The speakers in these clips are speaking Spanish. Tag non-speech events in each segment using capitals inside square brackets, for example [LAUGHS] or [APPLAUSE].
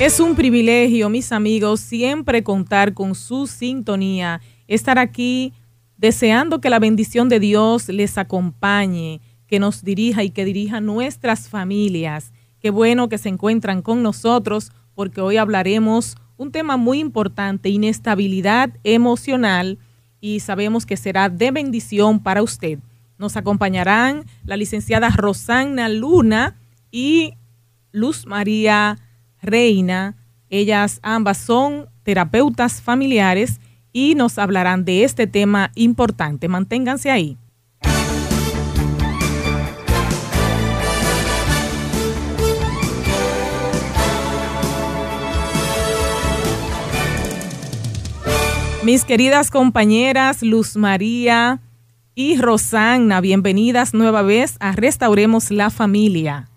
Es un privilegio, mis amigos, siempre contar con su sintonía, estar aquí deseando que la bendición de Dios les acompañe, que nos dirija y que dirija nuestras familias. Qué bueno que se encuentran con nosotros porque hoy hablaremos un tema muy importante, inestabilidad emocional, y sabemos que será de bendición para usted. Nos acompañarán la licenciada Rosanna Luna y Luz María Reina. Ellas ambas son terapeutas familiares y nos hablarán de este tema importante. Manténganse ahí. Mis queridas compañeras Luz María y Rosanna, bienvenidas nueva vez a Restauremos la Familia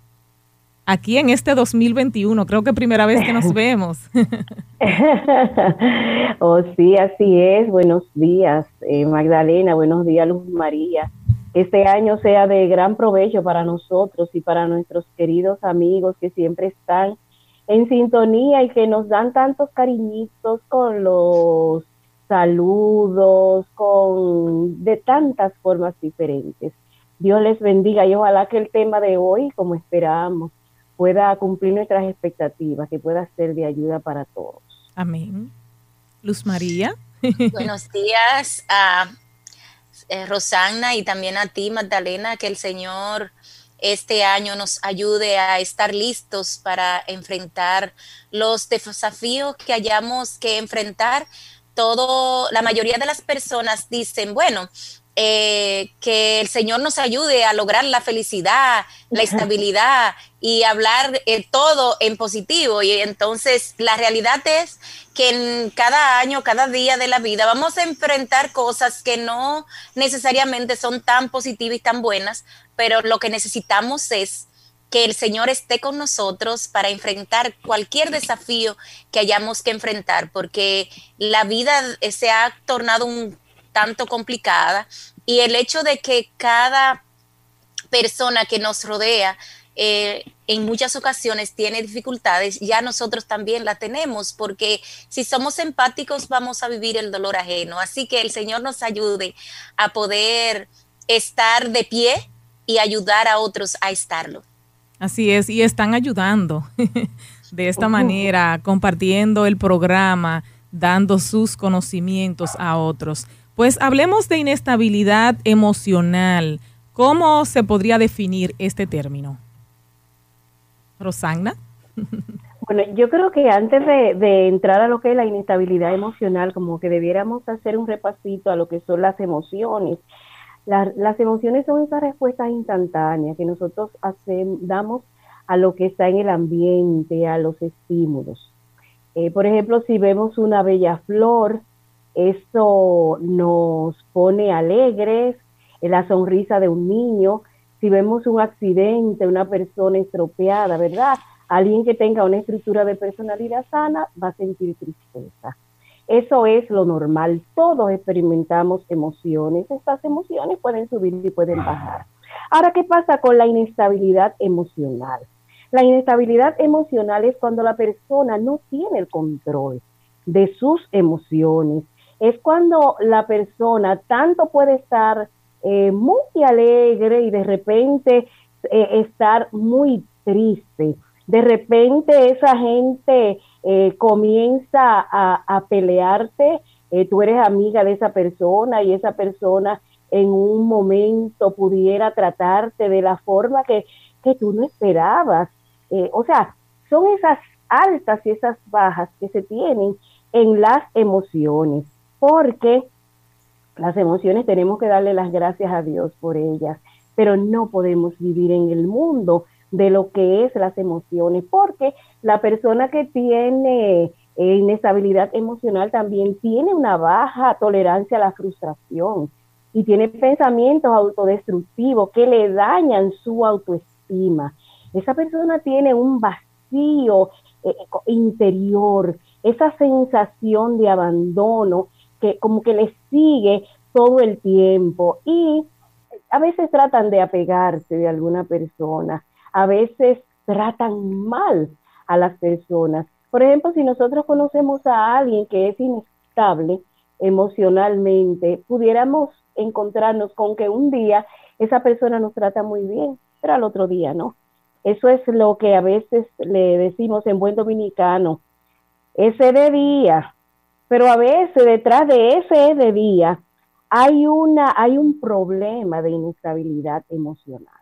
aquí en este 2021. Creo que primera vez que nos [LAUGHS] vemos. [LAUGHS] oh, sí, así es. Buenos días, eh, Magdalena. Buenos días, Luz María. Este año sea de gran provecho para nosotros y para nuestros queridos amigos que siempre están en sintonía y que nos dan tantos cariñitos con los saludos, con de tantas formas diferentes. Dios les bendiga y ojalá que el tema de hoy, como esperamos, pueda cumplir nuestras expectativas, que pueda ser de ayuda para todos. Amén. Luz María. Buenos días a eh, Rosanna y también a ti, Magdalena, que el Señor este año nos ayude a estar listos para enfrentar los desafíos que hayamos que enfrentar. Todo, la mayoría de las personas dicen, bueno, eh, que el Señor nos ayude a lograr la felicidad, la estabilidad y hablar eh, todo en positivo. Y entonces la realidad es que en cada año, cada día de la vida vamos a enfrentar cosas que no necesariamente son tan positivas y tan buenas, pero lo que necesitamos es que el Señor esté con nosotros para enfrentar cualquier desafío que hayamos que enfrentar, porque la vida se ha tornado un tanto complicada y el hecho de que cada persona que nos rodea eh, en muchas ocasiones tiene dificultades, ya nosotros también la tenemos, porque si somos empáticos vamos a vivir el dolor ajeno. Así que el Señor nos ayude a poder estar de pie y ayudar a otros a estarlo. Así es, y están ayudando [LAUGHS] de esta manera, compartiendo el programa, dando sus conocimientos a otros. Pues hablemos de inestabilidad emocional. ¿Cómo se podría definir este término? Rosagna. [LAUGHS] Bueno, yo creo que antes de, entrar a lo que es la inestabilidad emocional, como que debiéramos hacer un repasito a lo que son las emociones. las emociones son esas respuestas instantáneas que nosotros hacemos, damos a lo que está en el ambiente, a los estímulos. Eh, por ejemplo, si vemos una bella flor, eso nos pone alegres, la sonrisa de un niño. Si vemos un accidente, una persona estropeada, ¿verdad? Alguien que tenga una estructura de personalidad sana va a sentir tristeza. Eso es lo normal. Todos experimentamos emociones. Estas emociones pueden subir y pueden bajar. Ahora, ¿qué pasa con la inestabilidad emocional? La inestabilidad emocional es cuando la persona no tiene el control de sus emociones, es cuando la persona tanto puede estar eh, muy alegre y de repente eh, estar muy triste. De repente esa gente eh, comienza a, pelearte, tú eres amiga de esa persona y esa persona en un momento pudiera tratarte de la forma que, que tú no esperabas. o sea, son esas altas y esas bajas que se tienen en las emociones porque las emociones tenemos que darle las gracias a Dios por ellas, pero no podemos vivir en el mundo de lo que es las emociones, porque la persona que tiene eh, inestabilidad emocional también tiene una baja tolerancia a la frustración y tiene pensamientos autodestructivos que le dañan su autoestima. Esa persona tiene un vacío eh, interior, esa sensación de abandono que como que les sigue todo el tiempo y a veces tratan de apegarse de alguna persona, a veces tratan mal a las personas Por ejemplo, si nosotros conocemos a alguien que es inestable emocionalmente, pudiéramos encontrarnos con que un día esa persona nos trata muy bien, pero al otro día no. Eso es lo que a veces le decimos en buen dominicano, ese de día, pero a veces detrás de ese de día hay una hay un problema de inestabilidad emocional.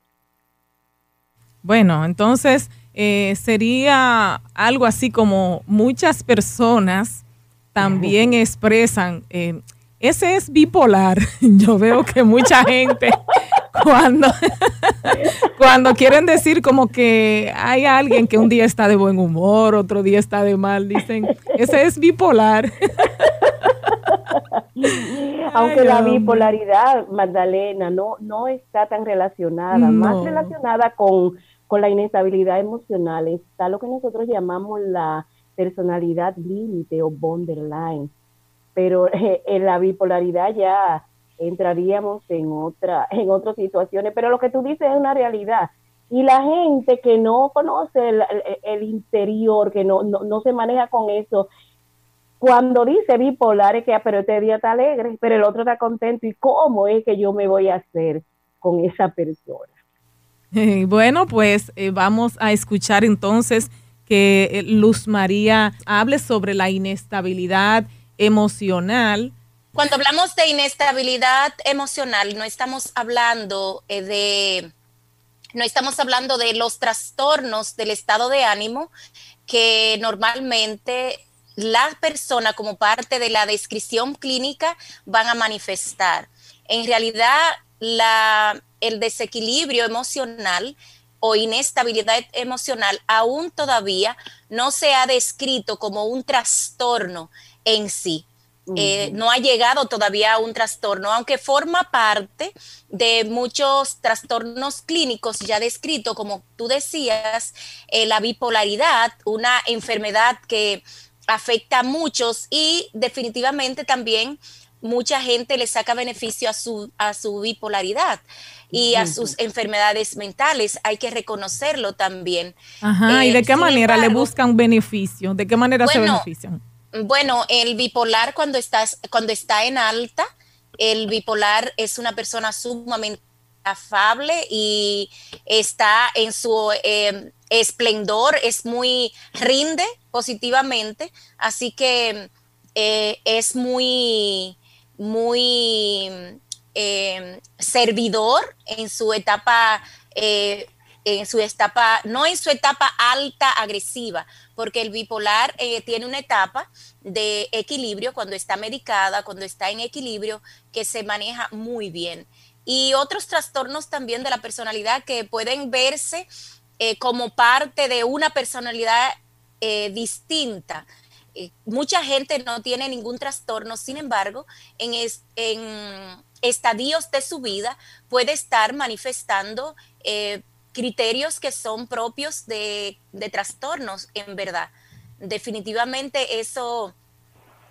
Bueno, entonces eh, sería algo así como muchas personas también expresan, eh, ese es bipolar. [LAUGHS] Yo veo que mucha gente [LAUGHS] cuando, [LAUGHS] cuando quieren decir como que hay alguien que un día está de buen humor, otro día está de mal, dicen, ese es bipolar. Aunque la bipolaridad, Magdalena, no, no está tan relacionada, más relacionada con con la inestabilidad emocional está lo que nosotros llamamos la personalidad límite o borderline. Pero [LAUGHS] eh, en la bipolaridad ya entraríamos en otra [LAUGHS] en otras situaciones, pero lo que tú dices es una realidad. Y la gente que no conoce el, interior, que no, no, se maneja con eso, cuando dice bipolar es que, ah, pero este día está alegre, pero el otro está contento, ¿y cómo es que yo me voy a hacer con esa persona? [LAUGHS] Bueno, pues eh, vamos a escuchar entonces que eh, Luz María hable sobre la inestabilidad emocional. Cuando hablamos de inestabilidad emocional, no estamos hablando eh, de no estamos hablando de los trastornos del estado de ánimo que normalmente la persona como parte de la descripción clínica van a manifestar. En realidad, la el desequilibrio emocional o inestabilidad emocional aún todavía no se ha descrito como un trastorno en sí. Eh, no ha llegado todavía a un trastorno, aunque forma parte de muchos trastornos clínicos ya descrito, como tú decías, eh, la bipolaridad, una enfermedad que afecta a muchos y definitivamente también mucha gente le saca beneficio a su, a su bipolaridad y a sus enfermedades mentales. Hay que reconocerlo también. Ajá, ¿y de eh, qué manera le buscan beneficio? ¿De qué manera se benefician? Bueno, el bipolar cuando, estás, cuando está en alta, el bipolar es una persona sumamente afable y está en su em, esplendor, es muy rinde positivamente, así que eh, es muy muy em, servidor en su etapa, eh, en su etapa, no en su etapa alta agresiva, porque el bipolar eh, tiene una etapa de equilibrio cuando está medicada, cuando está en equilibrio, que se maneja muy bien. Y otros trastornos también de la personalidad que pueden verse eh, como parte de una personalidad distinta mucha gente no tiene ningún trastorno, sin embargo, en, en estadios de su vida puede estar manifestando eh, criterios que son propios de, trastornos, en verdad. Definitivamente eso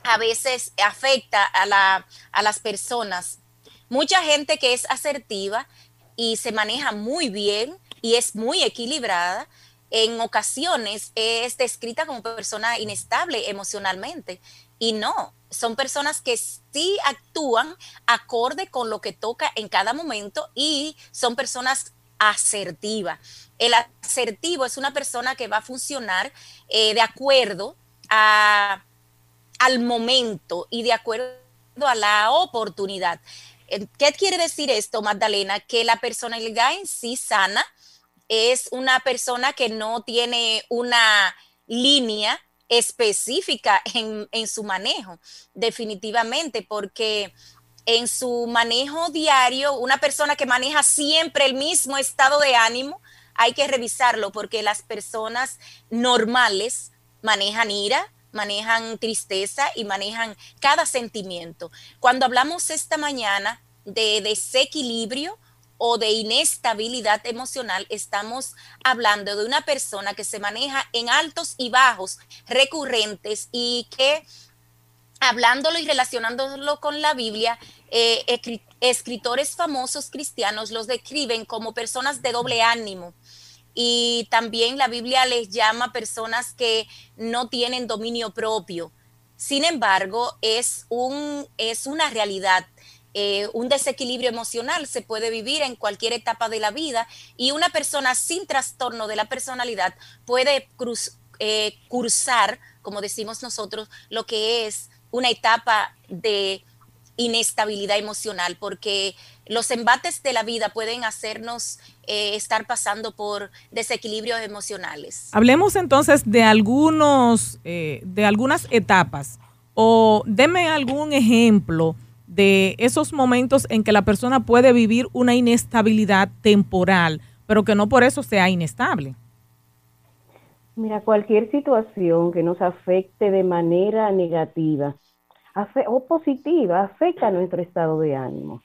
a veces afecta a, a las personas. Mucha gente que es asertiva y se maneja muy bien y es muy equilibrada, en ocasiones es descrita como persona inestable emocionalmente y no, son personas que sí actúan acorde con lo que toca en cada momento y son personas asertivas. El asertivo es una persona que va a funcionar eh, de acuerdo a, al momento y de acuerdo a la oportunidad. Eh, ¿Qué quiere decir esto, Magdalena? Que la personalidad en sí sana es una persona que no tiene una línea específica en, su manejo, definitivamente, porque en su manejo diario, una persona que maneja siempre el mismo estado de ánimo, hay que revisarlo porque las personas normales manejan ira, manejan tristeza y manejan cada sentimiento. Cuando hablamos esta mañana de desequilibrio, o de inestabilidad emocional, estamos hablando de una persona que se maneja en altos y bajos recurrentes y que hablándolo y relacionándolo con la Biblia, eh, escritores famosos cristianos los describen como personas de doble ánimo. y también la Biblia les llama personas que no tienen dominio propio. Sin embargo, es, un, es una realidad. Eh, un desequilibrio emocional se puede vivir en cualquier etapa de la vida y una persona sin trastorno de la personalidad puede eh, cursar, como decimos nosotros, lo que es una etapa de inestabilidad emocional, porque los embates de la vida pueden hacernos eh, estar pasando por desequilibrios emocionales. Hablemos entonces de algunos, de algunas etapas, o deme algún ejemplo de esos momentos en que la persona puede vivir una inestabilidad temporal, pero que no por eso sea inestable. Mira, cualquier situación que nos afecte de manera negativa, o positiva afecta nuestro estado de ánimo.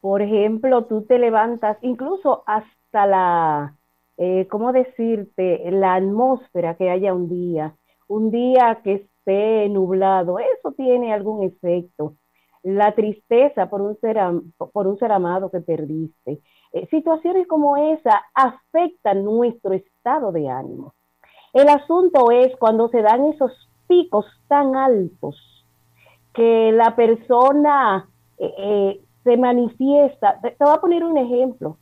Por ejemplo, tú te levantas, incluso hasta la, eh, ¿cómo decirte?, la atmósfera que haya un día, un día que esté nublado, eso tiene algún efecto. La tristeza por un ser, por un ser amado que perdiste. Eh, situaciones como esa afectan nuestro estado de ánimo. El asunto es cuando se dan esos picos tan altos que la persona eh, eh, se manifiesta. Te, voy a poner un ejemplo,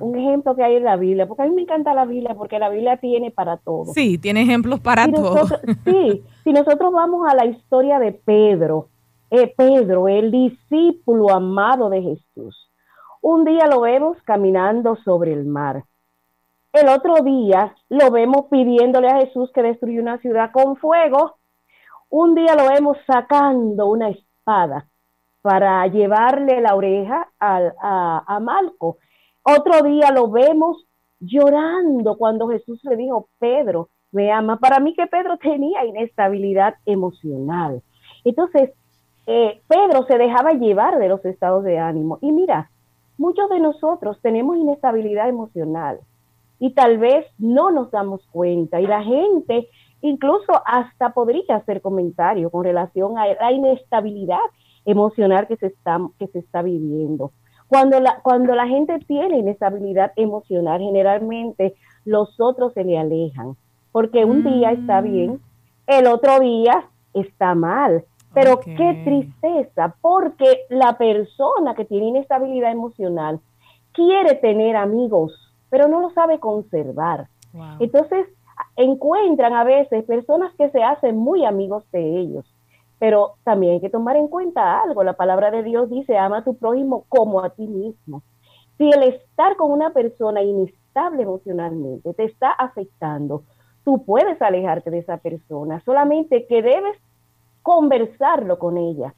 un ejemplo que hay en la Biblia, porque a mí me encanta la Biblia, porque la Biblia tiene para todo. Sí, tiene ejemplos para todo. sí, [LAUGHS] si nosotros vamos a la historia de Pedro, eh, Pedro, el discípulo amado de Jesús, un día lo vemos caminando sobre el mar. El otro día lo vemos pidiéndole a Jesús que destruya una ciudad con fuego un día lo vemos sacando una espada para llevarle la oreja a, a Malco. Otro día lo vemos llorando cuando Jesús le dijo, Pedro, me ama. Para mí que Pedro tenía inestabilidad emocional. Entonces, eh, Pedro se dejaba llevar de los estados de ánimo. Y mira, muchos de nosotros tenemos inestabilidad emocional y tal vez no nos damos cuenta. Y la gente Incluso hasta podría hacer comentario con relación a la inestabilidad emocional que se está, que se está viviendo. Cuando la, cuando la gente tiene inestabilidad emocional, generalmente los otros se le alejan, porque un día está mm. bien, el otro día está mal. Pero qué tristeza, porque la persona que tiene inestabilidad emocional quiere tener amigos, pero no lo sabe conservar. Entonces, encuentran a veces personas que se hacen muy amigos de ellos. Pero también hay que tomar en cuenta algo. La palabra de Dios dice, ama a tu prójimo como a ti mismo. Si el estar con una persona inestable emocionalmente te está afectando, tú puedes alejarte de esa persona, solamente que debes conversarlo con ella.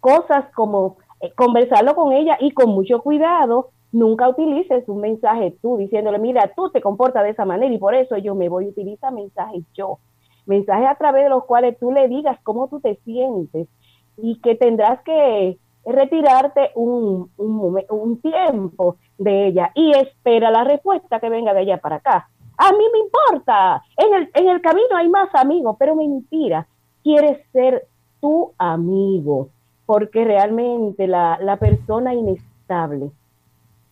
Cosas como eh, conversarlo con ella y con mucho cuidado, Nunca utilices un mensaje tú diciéndole, mira, tú te comportas de esa manera y por eso yo me voy. a utilizar mensajes yo. Mensajes a través de los cuales tú le digas cómo tú te sientes y que tendrás que retirarte un, un, tiempo de ella y espera la respuesta que venga de ella para acá. A mí me importa, en el, en el camino hay más amigos, pero mentira, quieres ser tu amigo, porque realmente la, la persona inestable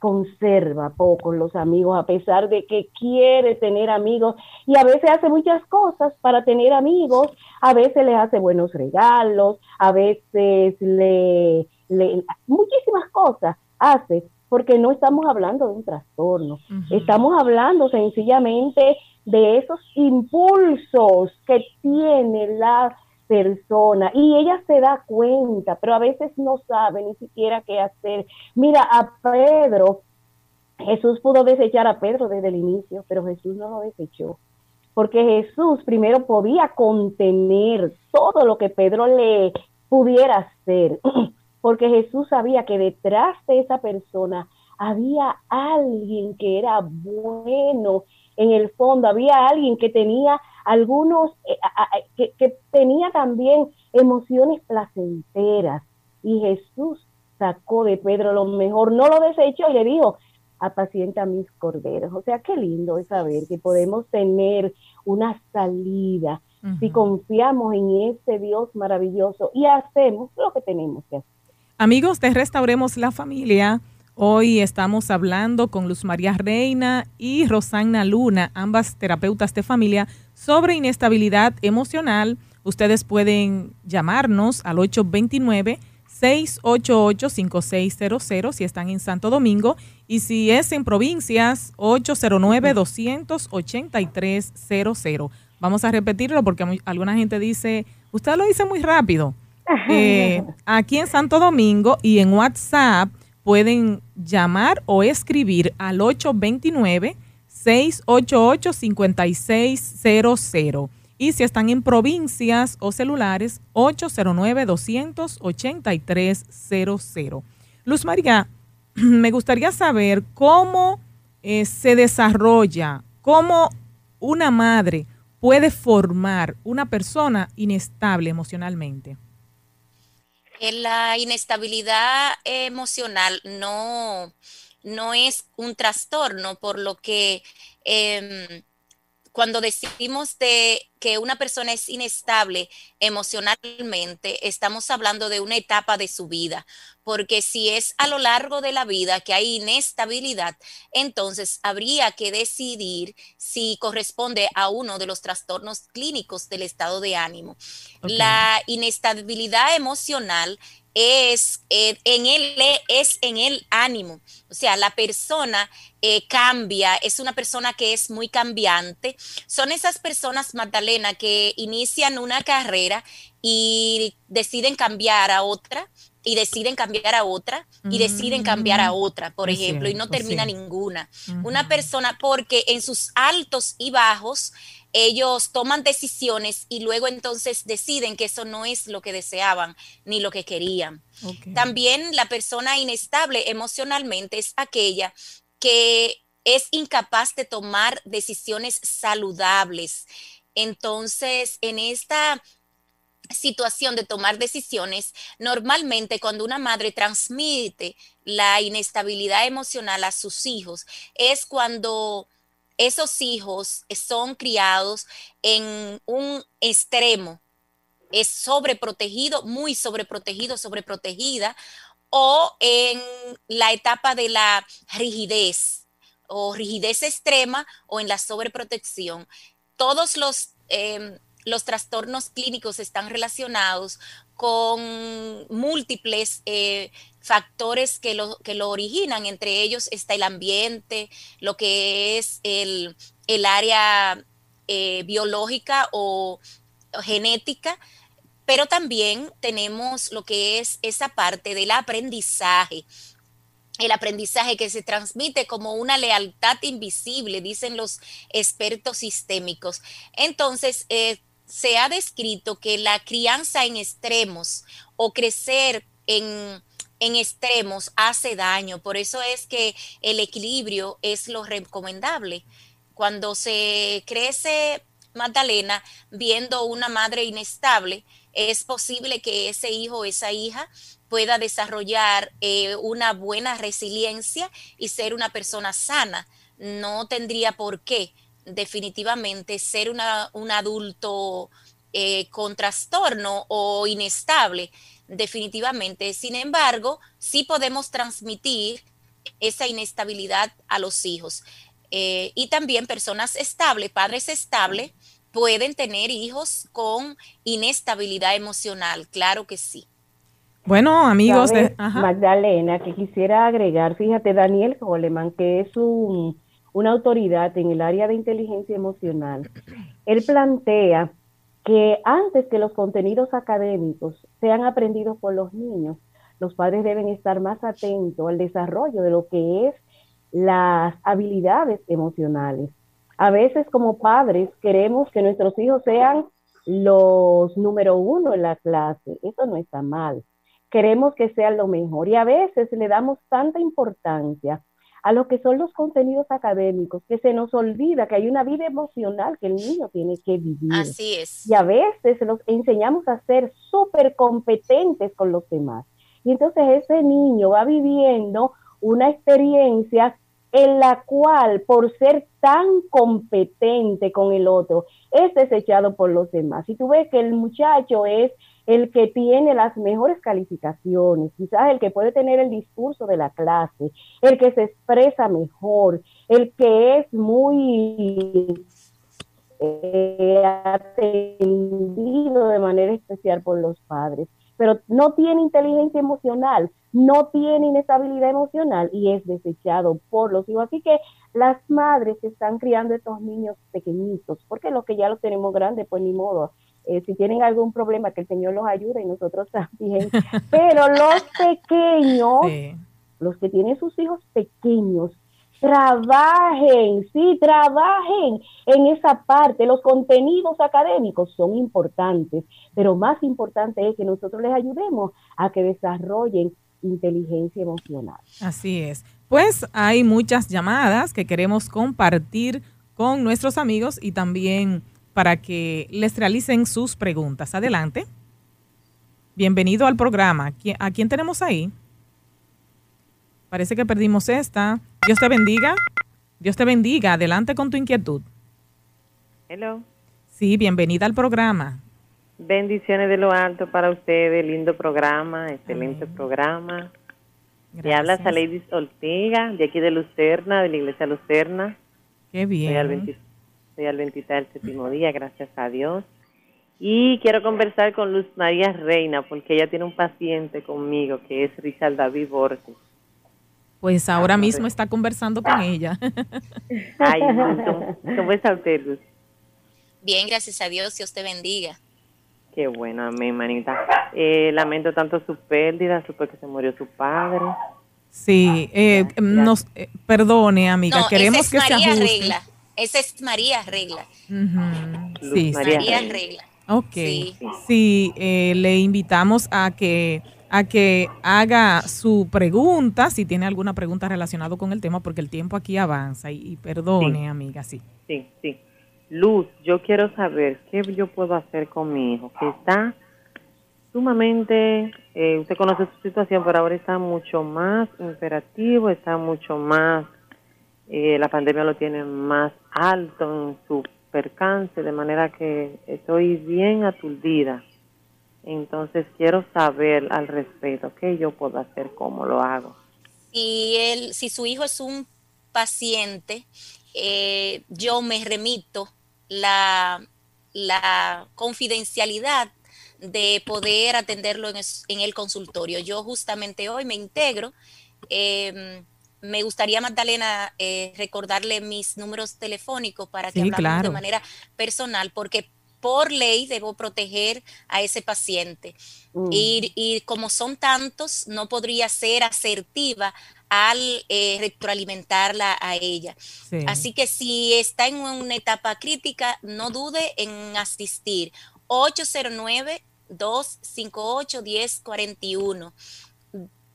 conserva poco los amigos, a pesar de que quiere tener amigos y a veces hace muchas cosas para tener amigos, a veces les hace buenos regalos, a veces le, muchísimas cosas hace, porque no estamos hablando de un trastorno, estamos hablando sencillamente de esos impulsos que tiene la persona y ella se da cuenta, pero a veces no sabe ni siquiera qué hacer. Mira, a Pedro, Jesús pudo desechar a Pedro desde el inicio, pero Jesús no lo desechó, porque Jesús primero podía contener todo lo que Pedro le pudiera hacer, [CLEARS THROAT] porque Jesús sabía que detrás de esa persona había alguien que era bueno en el fondo, había alguien que tenía algunos, eh, que, tenía también emociones placenteras. Y Jesús sacó de Pedro lo mejor, no lo desechó y le dijo, apacienta mis corderos. O sea, qué lindo es saber que podemos tener una salida si confiamos en ese Dios maravilloso y hacemos lo que tenemos que hacer. Amigos de Restauremos la Familia, Hoy estamos hablando con Luz María Reina y Rosanna Luna, ambas terapeutas de familia, sobre inestabilidad emocional. Ustedes pueden llamarnos al 829 688-5600 si están en Santo Domingo y si es en provincias 809-283-00. Vamos a repetirlo porque alguna gente dice, usted lo dice muy rápido. [LAUGHS] Eh, aquí en Santo Domingo y en WhatsApp pueden llamar o escribir al 829-688-5600. Y si están en provincias o celulares, 809-283-00. Luz María, [CLEARS THROAT] me gustaría saber cómo eh, se desarrolla, cómo una madre puede formar una persona inestable emocionalmente. La inestabilidad emocional no, no es un trastorno, por lo que em, cuando decimos de que una persona es inestable emocionalmente, estamos hablando de una etapa de su vida, porque si es a lo largo de la vida que hay inestabilidad, entonces habría que decidir si corresponde a uno de los trastornos clínicos del estado de ánimo. La inestabilidad emocional es eh, en el es en el ánimo. O sea, la persona eh, cambia, es una persona que es muy cambiante. Son esas personas, Magdalena, que inician una carrera y deciden cambiar a otra y deciden cambiar a otra y deciden cambiar a mm, otra, por ejemplo, y no termina ninguna. Una persona, porque en sus altos y bajos, ellos toman decisiones y luego entonces deciden que eso no es lo que deseaban ni lo que querían. También la persona inestable emocionalmente es aquella que es incapaz de tomar decisiones saludables. Entonces, en esta situación de tomar decisiones, normalmente cuando una madre transmite la inestabilidad emocional a sus hijos, es cuando esos hijos son criados en un extremo, es sobreprotegido, muy sobreprotegido, sobreprotegida, o en la etapa de la rigidez, o rigidez extrema, o en la sobreprotección. Todos los, em, los trastornos clínicos están relacionados con múltiples eh, factores que lo, que lo originan. Entre ellos está el ambiente, lo que es el, área eh, biológica o, genética, pero también tenemos lo que es esa parte del aprendizaje. El aprendizaje que se transmite como una lealtad invisible, dicen los expertos sistémicos. Entonces, eh, se ha descrito que la crianza en extremos o crecer en, en extremos hace daño. Por eso es que el equilibrio es lo recomendable. Cuando se crece Magdalena viendo una madre inestable, es posible que ese hijo o esa hija pueda desarrollar eh, una buena resiliencia y ser una persona sana. No tendría por qué definitivamente ser un adulto eh, con trastorno o inestable, definitivamente. Sin embargo, sí podemos transmitir esa inestabilidad a los hijos. Eh, y también personas estables, padres estables, pueden tener hijos con inestabilidad emocional, claro que sí. Bueno, amigos de Magdalena, que quisiera agregar, fíjate, Daniel Coleman, que es un una autoridad en el área de inteligencia emocional, él plantea que antes que los contenidos académicos sean aprendidos por los niños, los padres deben estar más atentos al desarrollo de lo que es las habilidades emocionales. A veces como padres queremos que nuestros hijos sean los número uno en la clase. Eso no está mal. Queremos que sean lo mejor y a veces le damos tanta importancia a lo que son los contenidos académicos, que se nos olvida que hay una vida emocional que el niño tiene que vivir. Así es. Y a veces los enseñamos a ser súper competentes con los demás. Y entonces ese niño va viviendo una experiencia en la cual, por ser tan competente con el otro, es desechado por los demás. Y tú ves que el muchacho es el que tiene las mejores calificaciones, quizás el que puede tener el discurso de la clase, el que se expresa mejor, el que es muy eh, atendido de manera especial por los padres, pero no tiene inteligencia emocional, no tiene inestabilidad emocional y es desechado por los hijos. Así que las madres están criando estos niños pequeñitos, porque los que ya los tenemos grandes, pues ni modo, eh, si tienen algún problema, que el Señor los ayude y nosotros también. [LAUGHS] Pero los pequeños, los que tienen sus hijos pequeños, trabajen, sí, trabajen en esa parte. Los contenidos académicos son importantes, pero más importante es que nosotros les ayudemos a que desarrollen inteligencia emocional. Así es. Pues hay muchas llamadas que queremos compartir con nuestros amigos y también para que les realicen sus preguntas. Adelante. Bienvenido al programa. ¿A quién tenemos ahí? Parece que perdimos esta. Dios te bendiga. Dios te bendiga. Adelante con tu inquietud. Hello. Sí, bienvenida al programa. Bendiciones de lo alto para ustedes. Lindo programa, excelente programa. Gracias. habla a Lady Ortega, de aquí de Lucerna, de la iglesia Lucerna. Qué bien estoy al 23 del séptimo día, gracias a Dios. Y quiero conversar con Luz María Reina, porque ella tiene un paciente conmigo que es Richard David Borges. Pues ahora mismo está conversando con ella. [LAUGHS] Ay, ¿cómo, está usted, Luz? Bien, gracias a Dios, Dios te bendiga. Qué bueno, amén, manita. Eh, lamento tanto su pérdida, supe que se murió su padre. Sí, eh, nos eh, perdone, amiga, queremos que se ajuste. Regla. Esa es María Regla. Sí, María, Regla. Ok. Sí, eh, le invitamos a que a que haga su pregunta, si tiene alguna pregunta relacionada con el tema, porque el tiempo aquí avanza y, perdone, amiga, sí. Sí, sí. Luz, yo quiero saber qué yo puedo hacer con mi hijo, que está sumamente, eh, usted conoce su situación, pero ahora está mucho más imperativo, está mucho más eh, la pandemia lo tiene más alto en su percance, de manera que estoy bien aturdida. Entonces quiero saber al respecto qué yo puedo hacer, cómo lo hago. Si, él, si su hijo es un paciente, eh, yo me remito la, la confidencialidad de poder atenderlo en, el consultorio. Yo justamente hoy me integro. Eh, me gustaría, Magdalena, eh, recordarle mis números telefónicos para que hablamos de manera personal, porque por ley debo proteger a ese paciente. Mm. Y, como son tantos, no podría ser asertiva al eh, retroalimentarla a ella. Así que si está en una etapa crítica, no dude en asistir. 809 258 1041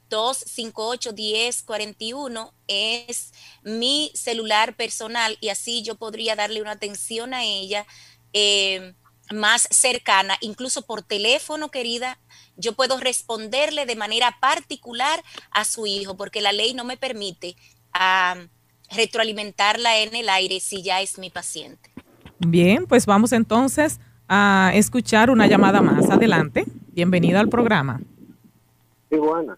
258-1041 es mi celular personal y así yo podría darle una atención a ella eh, más cercana, incluso por teléfono, querida. Yo puedo responderle de manera particular a su hijo porque la ley no me permite retroalimentarla en el aire si ya es mi paciente. Bien, pues vamos entonces a escuchar una llamada más. Adelante. Bienvenida al programa. Sí, buena.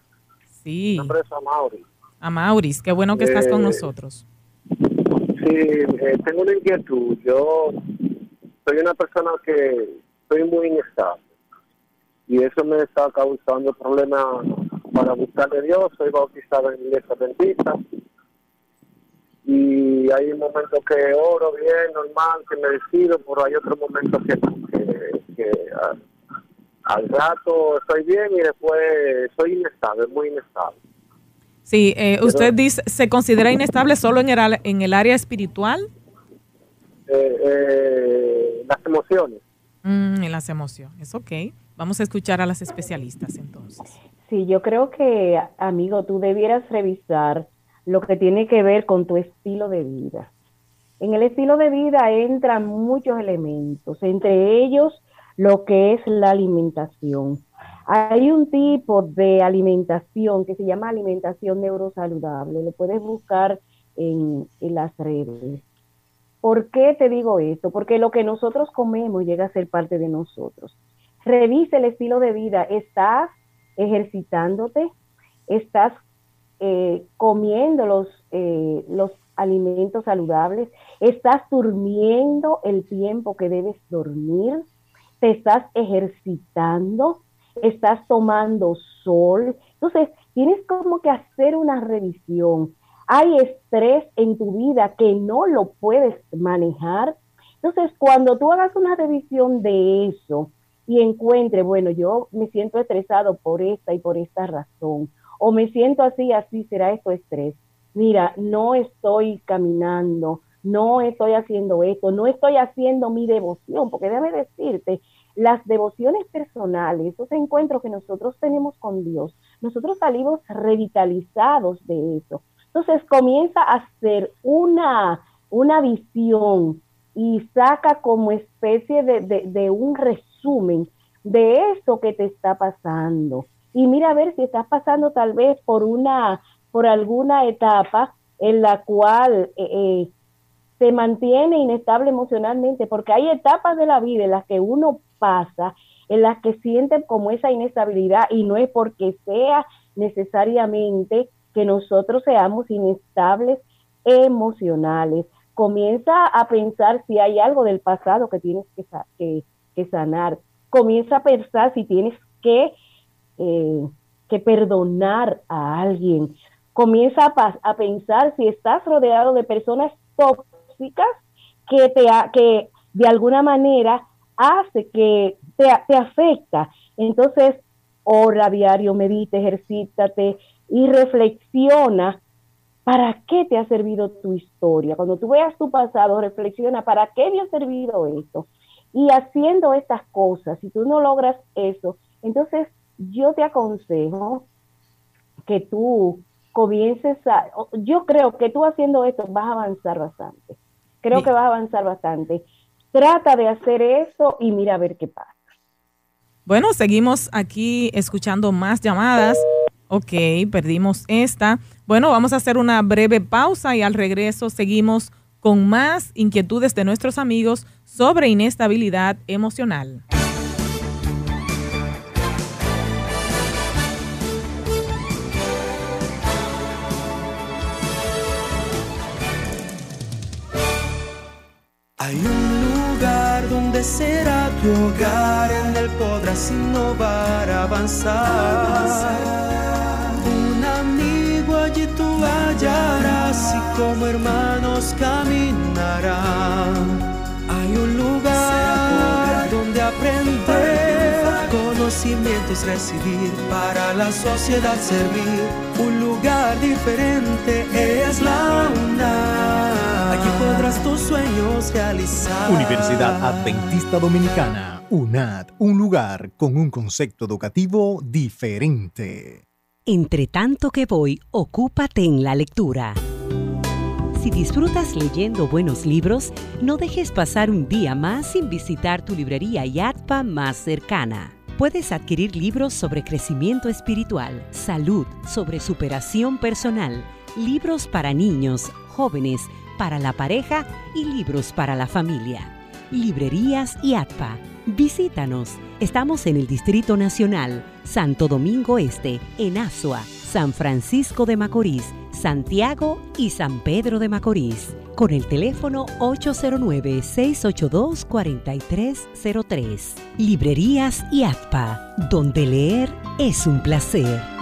Sí. a Maurice. qué bueno que estás con eh, nosotros. Sí, eh, tengo una inquietud. Yo soy una persona que soy muy inestable y eso me está causando problemas para buscarle Dios. Soy bautizado en iglesia adventista y hay un momento que oro bien, normal, que me decido, pero hay otro momento que, que, al rato estoy bien y después soy inestable, muy inestable. Sí, eh, usted dice, ¿se considera inestable solo en el, en el área espiritual? Eh, eh, las emociones. Mm, en las emociones, ok. Vamos a escuchar a las especialistas entonces. Sí, yo creo que, amigo, tú debieras revisar lo que tiene que ver con tu estilo de vida. En el estilo de vida entran muchos elementos, entre ellos lo que es la alimentación. Hay un tipo de alimentación que se llama alimentación neurosaludable, lo puedes buscar en, las redes. ¿Por qué te digo esto? Porque lo que nosotros comemos llega a ser parte de nosotros. revise el estilo de vida. ¿Estás ejercitándote? ¿Estás eh, comiendo los, eh, los alimentos saludables? ¿Estás durmiendo el tiempo que debes dormir? ¿Te estás ejercitando? ¿Estás tomando sol? Entonces, tienes como que hacer una revisión. Hay estrés en tu vida que no lo puedes manejar. Entonces, cuando tú hagas una revisión de eso y encuentre, bueno, yo me siento estresado por esta y por esta razón, o me siento así, así será esto estrés. Mira, no estoy caminando, no estoy haciendo esto, no estoy haciendo mi devoción, porque déjame decirte, las devociones personales, esos encuentros que nosotros tenemos con Dios, nosotros salimos revitalizados de eso. Entonces comienza a hacer una, una visión y saca como especie de, de un resumen de eso que te está pasando. Y mira a ver si estás pasando tal vez por una, por alguna etapa en la cual eh, eh, se mantiene inestable emocionalmente, porque hay etapas de la vida en las que uno pasa, en las que siente como esa inestabilidad y no es porque sea necesariamente que nosotros seamos inestables emocionales. Comienza a pensar si hay algo del pasado que tienes que, que, sanar. Comienza a pensar si tienes que, eh, que perdonar a alguien. Comienza a, a, pensar si estás rodeado de personas tóxicas que, te, que de alguna manera hace que te, te afecta. Entonces, ora diario, medita, ejercítate y reflexiona para qué te ha servido tu historia. Cuando tú veas tu pasado, reflexiona para qué me ha servido esto. Y haciendo estas cosas, si tú no logras eso, entonces yo te aconsejo que tú comiences a, yo creo que tú haciendo esto vas a avanzar bastante. Creo que vas a avanzar bastante. Trata de hacer eso y mira a ver qué pasa. Bueno, seguimos aquí escuchando más llamadas. Ok, perdimos esta. Bueno, vamos a hacer una breve pausa y al regreso seguimos con más inquietudes de nuestros amigos sobre inestabilidad emocional. Hay donde será tu hogar, en él podrás innovar, avanzar. Un amigo allí tú hallarás y como hermanos caminarán. Hay un lugar donde aprender conocimientos recibir, para la sociedad servir. Un lugar diferente es la UNAM Aquí podrás tus sueños realizar. Universidad Adventista Dominicana, UNAD, un lugar con un concepto educativo diferente. Entre tanto que voy, ocúpate en la lectura. Si disfrutas leyendo buenos libros, no dejes pasar un día más sin visitar tu librería YATPA más cercana. Puedes adquirir libros sobre crecimiento espiritual, salud, sobre superación personal, libros para niños, jóvenes, para la pareja y libros para la familia. Librerías y ATPA. Visítanos. Estamos en el Distrito Nacional, Santo Domingo Este, en Asua, San Francisco de Macorís, Santiago y San Pedro de Macorís. Con el teléfono 809-682-4303. Librerías y ATPA, donde leer es un placer.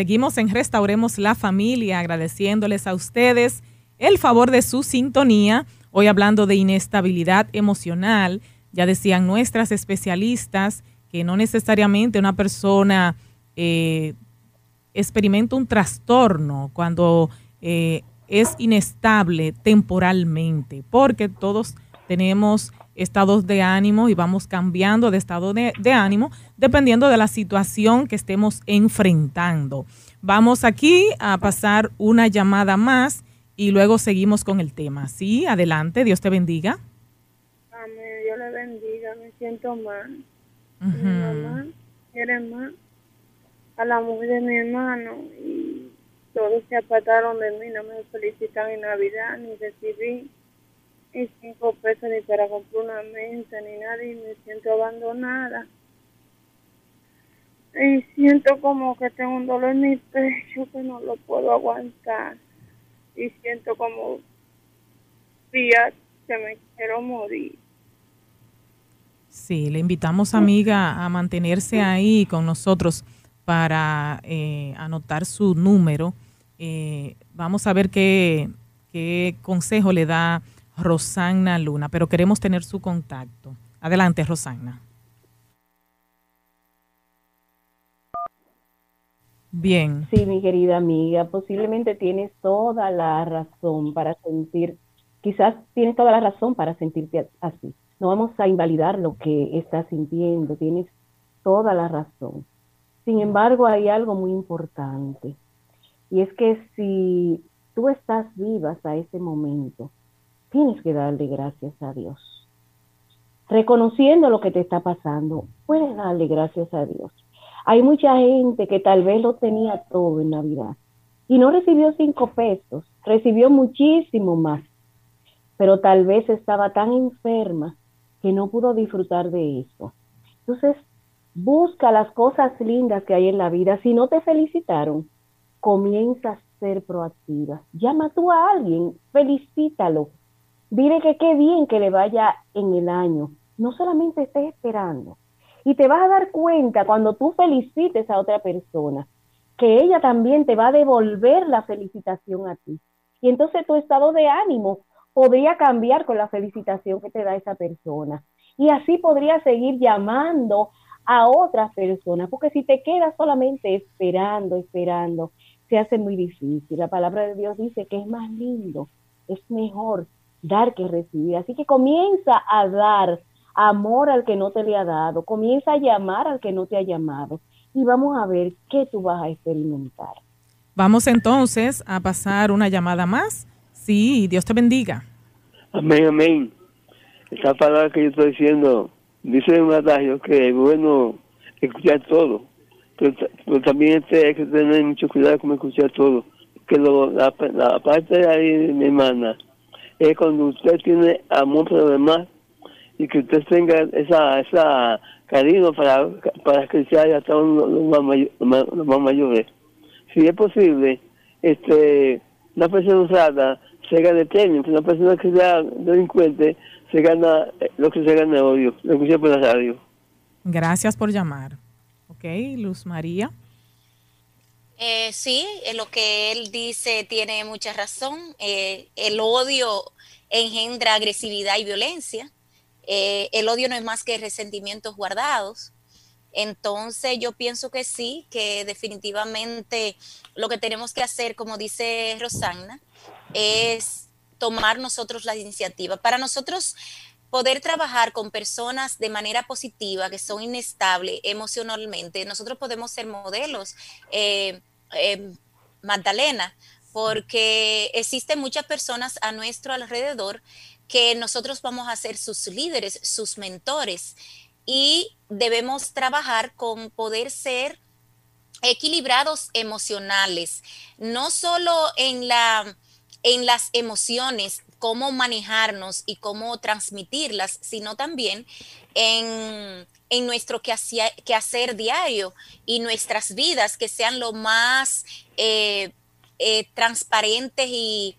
Seguimos en Restauremos la Familia, agradeciéndoles a ustedes el favor de su sintonía. Hoy hablando de inestabilidad emocional, ya decían nuestras especialistas que no necesariamente una persona eh, experimenta un trastorno cuando eh, es inestable temporalmente, porque todos tenemos estados de ánimo y vamos cambiando de estado de, ánimo dependiendo de la situación que estemos enfrentando. Vamos aquí a pasar una llamada más y luego seguimos con el tema. Sí, adelante, Dios te bendiga. Amén, Dios le bendiga, me siento mal. Mi mamá quieren más a la mujer de mi hermano y todos se apartaron de mí, no me felicitan en Navidad, ni recibí ni cinco pesos ni para comprar una mesa, ni nada, y me siento abandonada. Y siento como que tengo un dolor en mi pecho que no lo puedo aguantar. Y siento como días que me quiero morir. Sí, le invitamos, amiga, a mantenerse ahí con nosotros para eh, anotar su número. Eh, vamos a ver qué, qué consejo le da Rosanna Luna, pero queremos tener su contacto. Adelante, Rosanna. Bien. Sí, mi querida amiga, posiblemente tienes toda la razón para sentir, quizás tienes toda la razón para sentirte así. No vamos a invalidar lo que estás sintiendo, tienes toda la razón. Sin embargo, hay algo muy importante. Y es que si tú estás viva hasta ese momento, tienes que darle gracias a Dios. Reconociendo lo que te está pasando, puedes darle gracias a Dios. Hay mucha gente que tal vez lo tenía todo en Navidad y no recibió cinco pesos, recibió muchísimo más, pero tal vez estaba tan enferma que no pudo disfrutar de eso. Entonces, Busca las cosas lindas que hay en la vida. Si no te felicitaron, comienza a ser proactiva. Llama tú a alguien, felicítalo. Dile que qué bien que le vaya en el año. No solamente estés esperando. Y te vas a dar cuenta cuando tú felicites a otra persona, que ella también te va a devolver la felicitación a ti. Y entonces tu estado de ánimo podría cambiar con la felicitación que te da esa persona. Y así podría seguir llamando a otras personas, porque si te quedas solamente esperando, esperando, se hace muy difícil. La palabra de Dios dice que es más lindo, es mejor dar que recibir. Así que comienza a dar amor al que no te le ha dado, comienza a llamar al que no te ha llamado y vamos a ver qué tú vas a experimentar. Vamos entonces a pasar una llamada más. Sí, Dios te bendiga. Amén, amén. Esta palabra que yo estoy diciendo dice un adagio que es bueno escuchar todo, pero, también este, hay que tener mucho cuidado con escuchar todo, que la, parte de ahí, mi hermana, es cuando usted tiene amor por los demás y que usted tenga esa, esa cariño para, para escuchar hasta los, más los más mayores. Si es posible, este una persona usada se gane premio, una persona que sea delincuente se gana lo que se gana odio, lo que por la radio. Gracias por llamar. Ok, Luz María. Eh, sí, lo que él dice tiene mucha razón. Eh, el odio engendra agresividad y violencia. Eh, el odio no es más que resentimientos guardados. Entonces yo pienso que sí, que definitivamente lo que tenemos que hacer, como dice Rosanna, es tomar nosotros la iniciativa. Para nosotros poder trabajar con personas de manera positiva, que son inestables emocionalmente, nosotros podemos ser modelos. Eh, eh, Magdalena, porque existen muchas personas a nuestro alrededor que nosotros vamos a ser sus líderes, sus mentores, y debemos trabajar con poder ser equilibrados emocionales, no solo en la en las emociones, cómo manejarnos y cómo transmitirlas, sino también en, nuestro quehacer, diario y nuestras vidas que sean lo más eh, eh, transparentes y,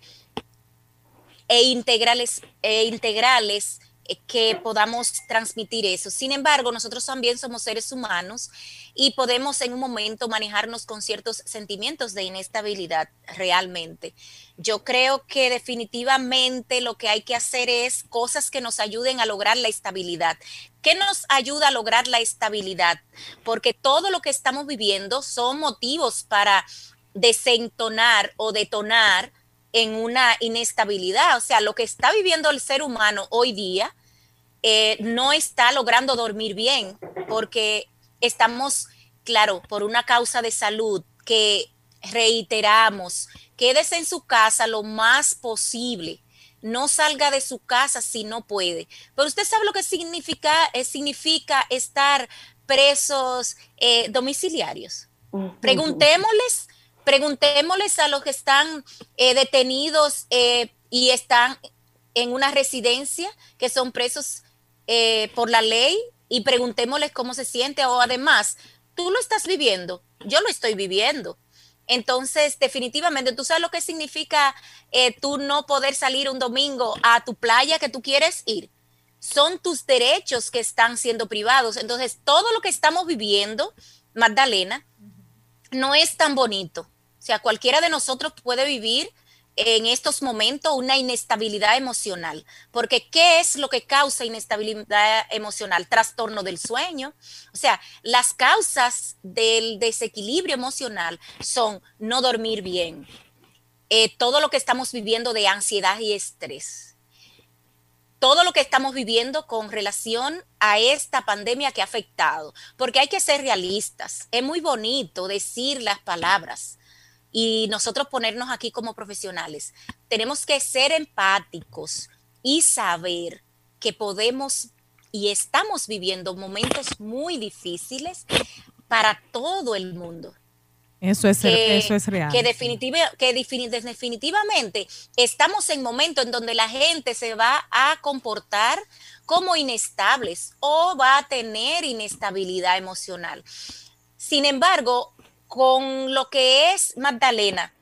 e integrales, e integrales que podamos transmitir eso. Sin embargo, nosotros también somos seres humanos y podemos en un momento manejarnos con ciertos sentimientos de inestabilidad realmente. Yo creo que definitivamente lo que hay que hacer es cosas que nos ayuden a lograr la estabilidad. ¿Qué nos ayuda a lograr la estabilidad? Porque todo lo que estamos viviendo son motivos para desentonar o detonar en una inestabilidad. O sea, lo que está viviendo el ser humano hoy día eh, no está logrando dormir bien porque estamos, claro, por una causa de salud que reiteramos, quédese en su casa lo más posible. No salga de su casa si no puede. Pero usted sabe lo que significa, eh, significa estar presos eh, domiciliarios. Preguntémosles, preguntémosles a los que están eh, detenidos eh, y están en una residencia, que son presos por la ley, y preguntémosles cómo se siente o además, tú lo estás viviendo, yo lo estoy viviendo. Entonces, definitivamente, tú sabes lo que significa tú no poder salir un domingo a tu playa que tú quieres ir son tus derechos que están siendo privados. Entonces, todo lo que estamos viviendo, Magdalena, no es tan bonito. O sea, cualquiera de nosotros puede vivir en estos momentos una inestabilidad emocional. Porque ¿qué es lo que causa inestabilidad emocional? Trastorno del sueño. O sea, las causas del desequilibrio emocional son no dormir bien, eh, todo lo que estamos viviendo de ansiedad y estrés todo lo que estamos viviendo con relación a esta pandemia que ha afectado, porque hay que ser realistas. Es muy bonito decir las palabras y nosotros ponernos aquí como profesionales. Tenemos que ser empáticos y saber que podemos y estamos viviendo momentos muy difíciles para todo el mundo. Eso es, eso es real. Que, que definitivamente estamos en momentos en donde la gente se va a comportar como inestables o va a tener inestabilidad emocional. Sin embargo, con lo que es Magdalena,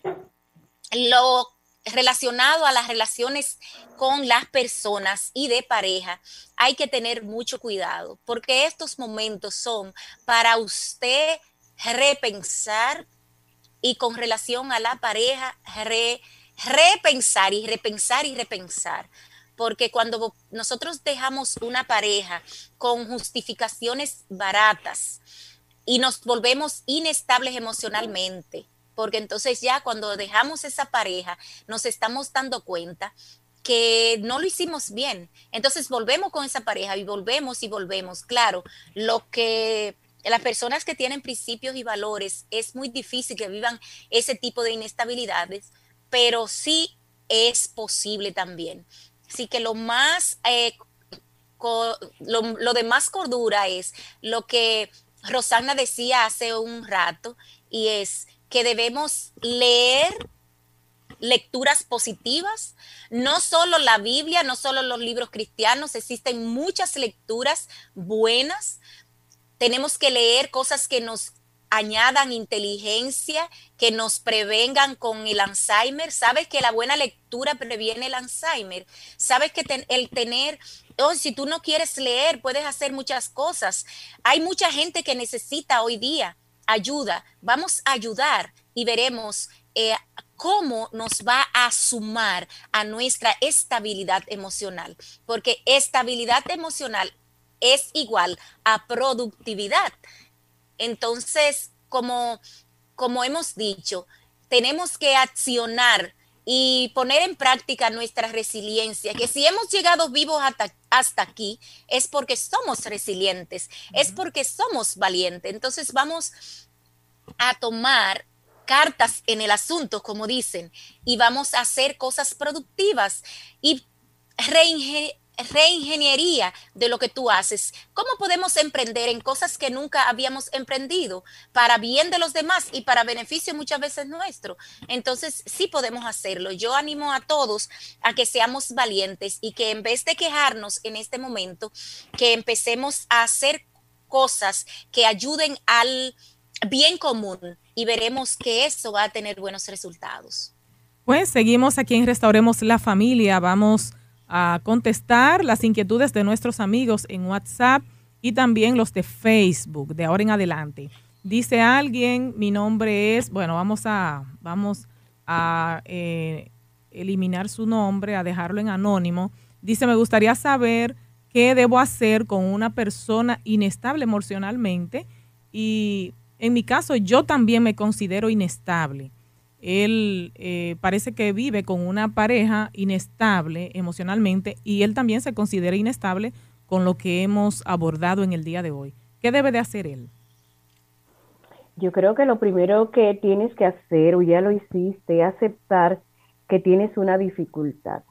lo relacionado a las relaciones con las personas y de pareja, hay que tener mucho cuidado, porque estos momentos son para usted repensar y con relación a la pareja, repensar y repensar y repensar. Porque cuando nosotros dejamos una pareja con justificaciones baratas y nos volvemos inestables emocionalmente, porque entonces ya cuando dejamos esa pareja nos estamos dando cuenta que no lo hicimos bien. Entonces volvemos con esa pareja y volvemos y volvemos. Claro, lo que las personas que tienen principios y valores es muy difícil que vivan ese tipo de inestabilidades, pero sí es posible también. Así que lo más, eh, lo, de más cordura es lo que Rosana decía hace un rato, y es que debemos leer lecturas positivas, no solo la Biblia, no solo los libros cristianos, existen muchas lecturas buenas tenemos que leer cosas que nos añadan inteligencia, que nos prevengan con el Alzheimer. Sabes que la buena lectura previene el Alzheimer. Sabes que el tener, oh, si tú no quieres leer, puedes hacer muchas cosas. Hay mucha gente que necesita hoy día ayuda. Vamos a ayudar y veremos eh, cómo nos va a sumar a nuestra estabilidad emocional. Porque estabilidad emocional es igual a productividad. Entonces, como, como hemos dicho, tenemos que accionar y poner en práctica nuestra resiliencia, que si hemos llegado vivos hasta, hasta aquí, es porque somos resilientes, es porque somos valientes. Entonces vamos a tomar cartas en el asunto, como dicen, y vamos a hacer cosas productivas y reingeniería de lo que tú haces. ¿Cómo podemos emprender en cosas que nunca habíamos emprendido para bien de los demás y para beneficio muchas veces nuestro? Entonces, sí podemos hacerlo. Yo animo a todos a que seamos valientes y que en vez de quejarnos en este momento, que empecemos a hacer cosas que ayuden al bien común y veremos que eso va a tener buenos resultados. Pues seguimos aquí en Restauremos la Familia. Vamos a contestar las inquietudes de nuestros amigos en WhatsApp y también los de Facebook de ahora en adelante. Dice alguien, mi nombre es, bueno, vamos a, vamos a eh, eliminar su nombre, a dejarlo en anónimo. Dice, me gustaría saber qué debo hacer con una persona inestable emocionalmente y en mi caso yo también me considero inestable él eh, parece que vive con una pareja inestable emocionalmente y él también se considera inestable con lo que hemos abordado en el día de hoy. ¿Qué debe de hacer él? Yo creo que lo primero que tienes que hacer, o ya lo hiciste, aceptar que tienes una dificultad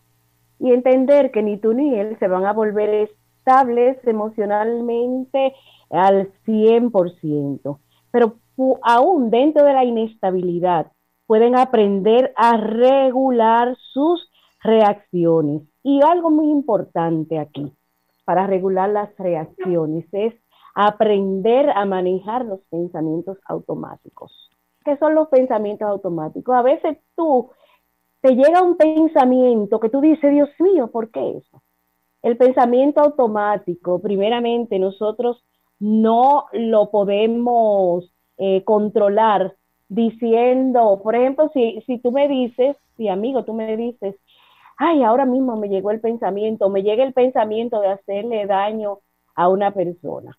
y entender que ni tú ni él se van a volver estables emocionalmente al 100%. Pero aún dentro de la inestabilidad, pueden aprender a regular sus reacciones. Y algo muy importante aquí para regular las reacciones es aprender a manejar los pensamientos automáticos. ¿Qué son los pensamientos automáticos? A veces tú te llega un pensamiento que tú dices, Dios mío, ¿por qué eso? El pensamiento automático, primeramente, nosotros no lo podemos eh, controlar diciendo, por ejemplo, si, si tú me dices, si amigo, tú me dices, ay, ahora mismo me llegó el pensamiento, me llega el pensamiento de hacerle daño a una persona,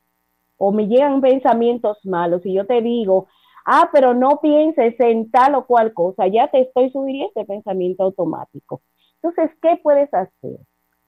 o me llegan pensamientos malos y yo te digo, ah, pero no pienses en tal o cual cosa, ya te estoy sugiriendo ese pensamiento automático. Entonces, ¿qué puedes hacer?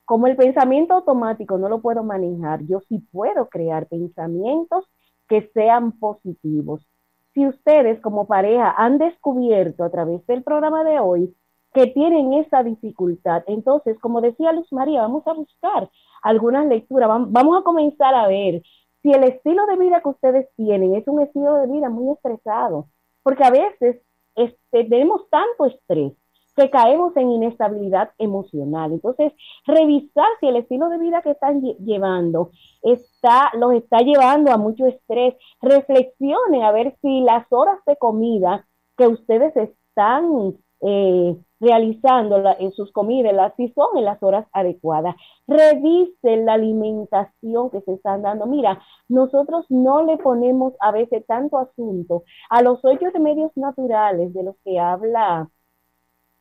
Como el pensamiento automático no lo puedo manejar, yo sí puedo crear pensamientos que sean positivos. Si ustedes como pareja han descubierto a través del programa de hoy que tienen esa dificultad, entonces, como decía Luz María, vamos a buscar algunas lecturas, vamos a comenzar a ver si el estilo de vida que ustedes tienen es un estilo de vida muy estresado, porque a veces este, tenemos tanto estrés que caemos en inestabilidad emocional. Entonces, revisar si el estilo de vida que están llevando está, los está llevando a mucho estrés. Reflexionen a ver si las horas de comida que ustedes están eh, realizando en sus comidas, si son en las horas adecuadas. Revisen la alimentación que se están dando. Mira, nosotros no le ponemos a veces tanto asunto a los ocho remedios naturales de los que habla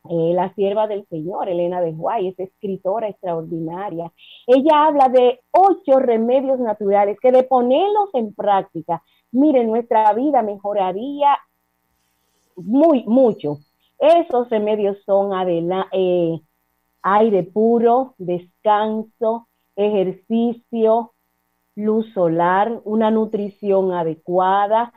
eh, la sierva del Señor, Elena de Guay, es escritora extraordinaria. Ella habla de ocho remedios naturales que de ponerlos en práctica, miren, nuestra vida mejoraría muy, mucho. Esos remedios son eh, aire puro, descanso, ejercicio, luz solar, una nutrición adecuada,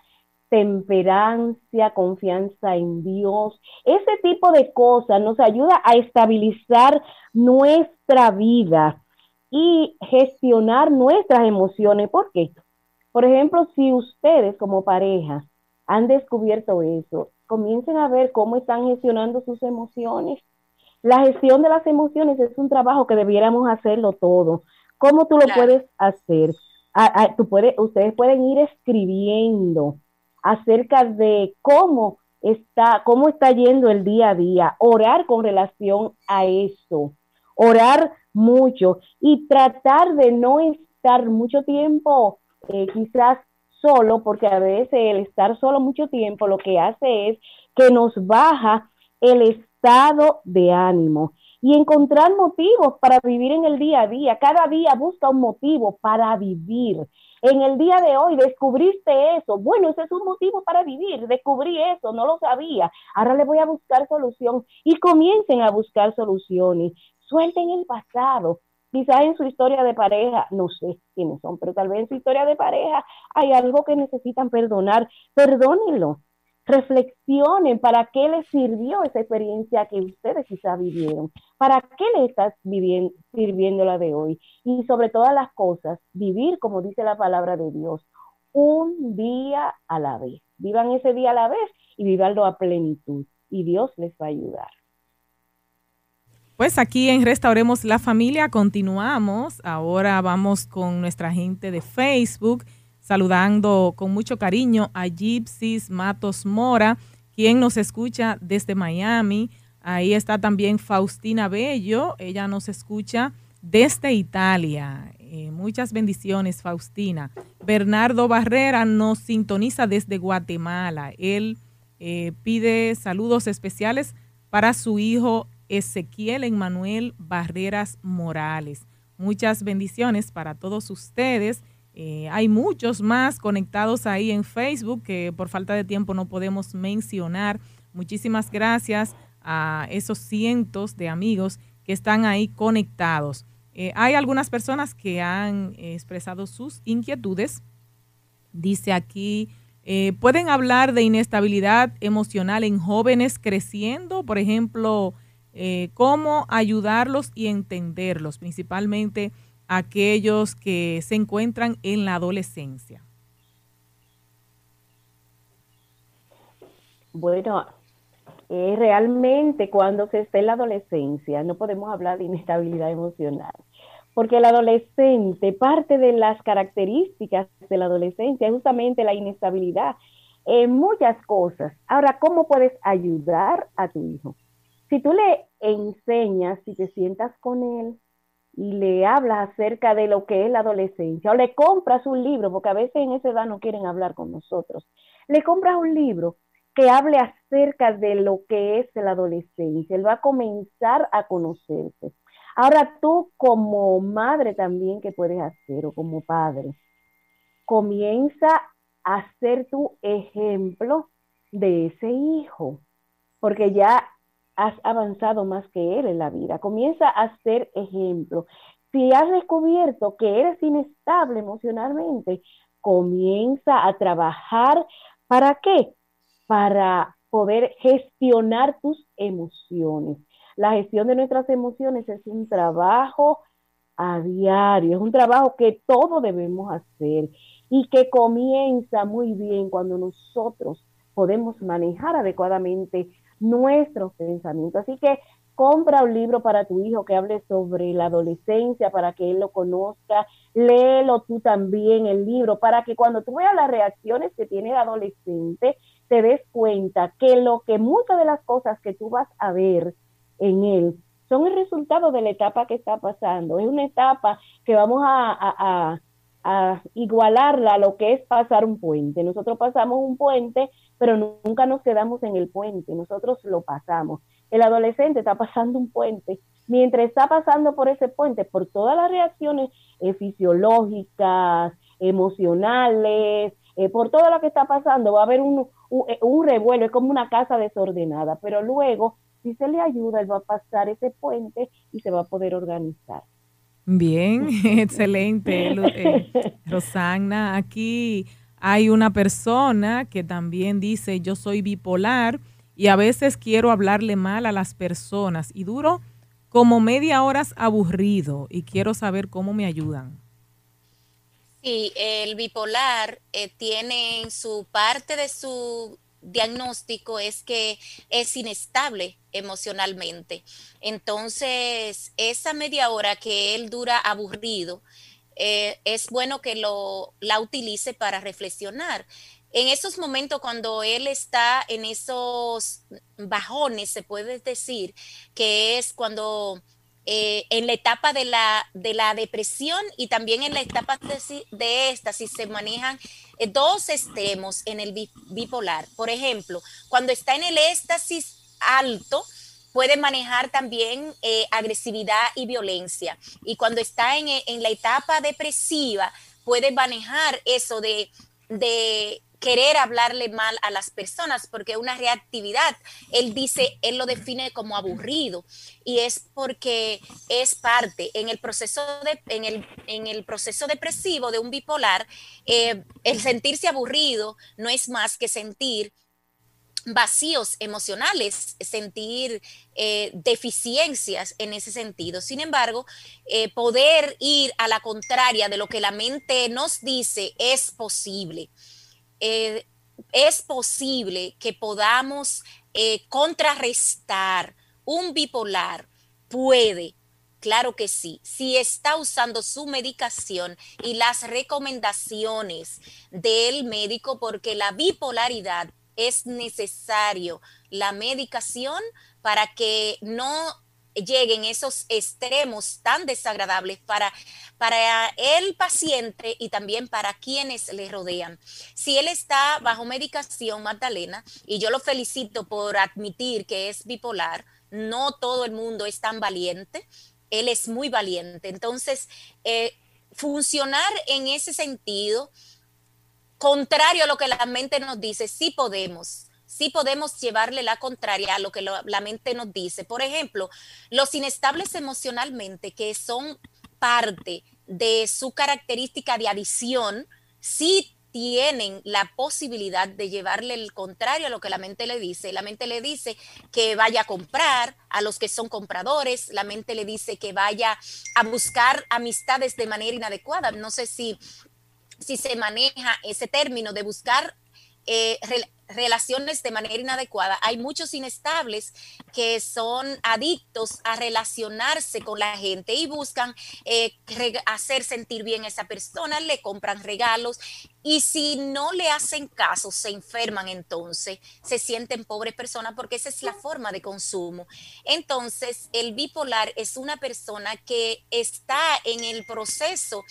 temperancia, confianza en Dios. Ese tipo de cosas nos ayuda a estabilizar nuestra vida y gestionar nuestras emociones. ¿Por qué? Por ejemplo, si ustedes como pareja han descubierto eso, comiencen a ver cómo están gestionando sus emociones. La gestión de las emociones es un trabajo que debiéramos hacerlo todo. ¿Cómo tú lo puedes hacer? tú ustedes pueden ir escribiendo acerca de cómo está, cómo está yendo el día a día, orar con relación a eso, orar mucho y tratar de no estar mucho tiempo eh, quizás solo, porque a veces el estar solo mucho tiempo lo que hace es que nos baja el estado de ánimo y encontrar motivos para vivir en el día a día. Cada día busca un motivo para vivir. En el día de hoy descubriste eso. Bueno, ese es un motivo para vivir. Descubrí eso, no lo sabía. Ahora le voy a buscar solución y comiencen a buscar soluciones. Suelten el pasado. Quizás en su historia de pareja, no sé quiénes son, pero tal vez en su historia de pareja hay algo que necesitan perdonar. Perdónenlo reflexionen para qué les sirvió esa experiencia que ustedes quizás vivieron, para qué les estás viviendo, sirviendo la de hoy y sobre todas las cosas, vivir como dice la palabra de Dios, un día a la vez. Vivan ese día a la vez y vivanlo a plenitud y Dios les va a ayudar. Pues aquí en Restauremos la Familia continuamos. Ahora vamos con nuestra gente de Facebook saludando con mucho cariño a Gypsis Matos Mora, quien nos escucha desde Miami. Ahí está también Faustina Bello, ella nos escucha desde Italia. Eh, muchas bendiciones, Faustina. Bernardo Barrera nos sintoniza desde Guatemala. Él eh, pide saludos especiales para su hijo Ezequiel Emmanuel Barreras Morales. Muchas bendiciones para todos ustedes. Eh, hay muchos más conectados ahí en Facebook que por falta de tiempo no podemos mencionar. Muchísimas gracias a esos cientos de amigos que están ahí conectados. Eh, hay algunas personas que han expresado sus inquietudes. Dice aquí, eh, ¿pueden hablar de inestabilidad emocional en jóvenes creciendo? Por ejemplo, ¿cómo ayudarlos y entenderlos? Principalmente aquellos que se encuentran en la adolescencia? Bueno, eh, realmente cuando se está en la adolescencia no podemos hablar de inestabilidad emocional, porque el adolescente, parte de las características de la adolescencia es justamente la inestabilidad en muchas cosas. Ahora, ¿cómo puedes ayudar a tu hijo? Si tú le enseñas, si te sientas con él y le hablas acerca de lo que es la adolescencia, o le compras un libro, porque a veces en esa edad no quieren hablar con nosotros, le compras un libro que hable acerca de lo que es la adolescencia, él va a comenzar a conocerse. Ahora tú como madre también, ¿qué puedes hacer? O como padre, comienza a ser tu ejemplo de ese hijo, porque ya has avanzado más que él en la vida. Comienza a ser ejemplo. Si has descubierto que eres inestable emocionalmente, comienza a trabajar. ¿Para qué? Para poder gestionar tus emociones. La gestión de nuestras emociones es un trabajo a diario, es un trabajo que todos debemos hacer y que comienza muy bien cuando nosotros podemos manejar adecuadamente nuestros pensamientos. Así que compra un libro para tu hijo que hable sobre la adolescencia, para que él lo conozca, léelo tú también el libro, para que cuando tú veas las reacciones que tiene el adolescente, te des cuenta que lo que muchas de las cosas que tú vas a ver en él son el resultado de la etapa que está pasando. Es una etapa que vamos a, igualarla a lo que es pasar un puente. Nosotros pasamos un puente, pero nunca nos quedamos en el puente, nosotros lo pasamos. El adolescente está pasando un puente, mientras está pasando por ese puente, por todas las reacciones eh, fisiológicas, emocionales, eh, por todo lo que está pasando, va a haber un, un, eh, un revuelo, es como una casa desordenada, pero luego, si se le ayuda, él va a pasar ese puente y se va a poder organizar. Bien, [LAUGHS] excelente, eh, [LAUGHS] Rosana. Aquí hay una persona que también dice, yo soy bipolar y a veces quiero hablarle mal a las personas y duro como media hora aburrido y quiero saber cómo me ayudan. Sí, el bipolar eh, tiene en su parte de su diagnóstico es que es inestable emocionalmente. Entonces, esa media hora que él dura aburrido, eh, es bueno que lo, la utilice para reflexionar. En esos momentos cuando él está en esos bajones, se puede decir que es cuando eh, en la etapa de la, de la depresión y también en la etapa de, de se manejan eh, dos extremos en el bipolar. Por ejemplo, cuando está en el éxtasis alto, puede manejar también eh, agresividad y violencia. Y cuando está en, en, la etapa depresiva, puede manejar eso de, de querer hablarle mal a las personas, porque una reactividad, él dice, él lo define como aburrido, y es porque es parte en el proceso, de, en el, en el proceso depresivo de un bipolar, eh, el sentirse aburrido no es más que sentir vacíos emocionales, sentir eh, deficiencias en ese sentido. Sin embargo, eh, poder ir a la contraria de lo que la mente nos dice es posible. Eh, es posible que podamos contrarrestar un bipolar. Puede, claro que sí, si está usando su medicación y las recomendaciones del médico, porque la bipolaridad es necesario la medicación para que no lleguen esos extremos tan desagradables para, para el paciente y también para quienes le rodean. Si él está bajo medicación, Magdalena, y yo lo felicito por admitir que es bipolar, no todo el mundo es tan valiente, él es muy valiente. Entonces, eh, funcionar en ese sentido, contrario a lo que la mente nos dice, sí podemos sí podemos llevarle la contraria a lo que la mente nos dice. Por ejemplo, los inestables emocionalmente, que son parte de su característica de adicción, sí tienen la posibilidad de llevarle el contrario a lo que la mente le dice. La mente le dice que vaya a comprar a los que son compradores, la mente le dice que vaya a buscar amistades de manera inadecuada. No sé si, si se maneja ese término de buscar eh, relaciones de manera inadecuada. Hay muchos inestables que son adictos a relacionarse con la gente y buscan eh, hacer sentir bien a esa persona, le compran regalos y si no le hacen caso, se enferman entonces, se sienten pobres personas porque esa es la forma de consumo. Entonces, el bipolar es una persona que está en el proceso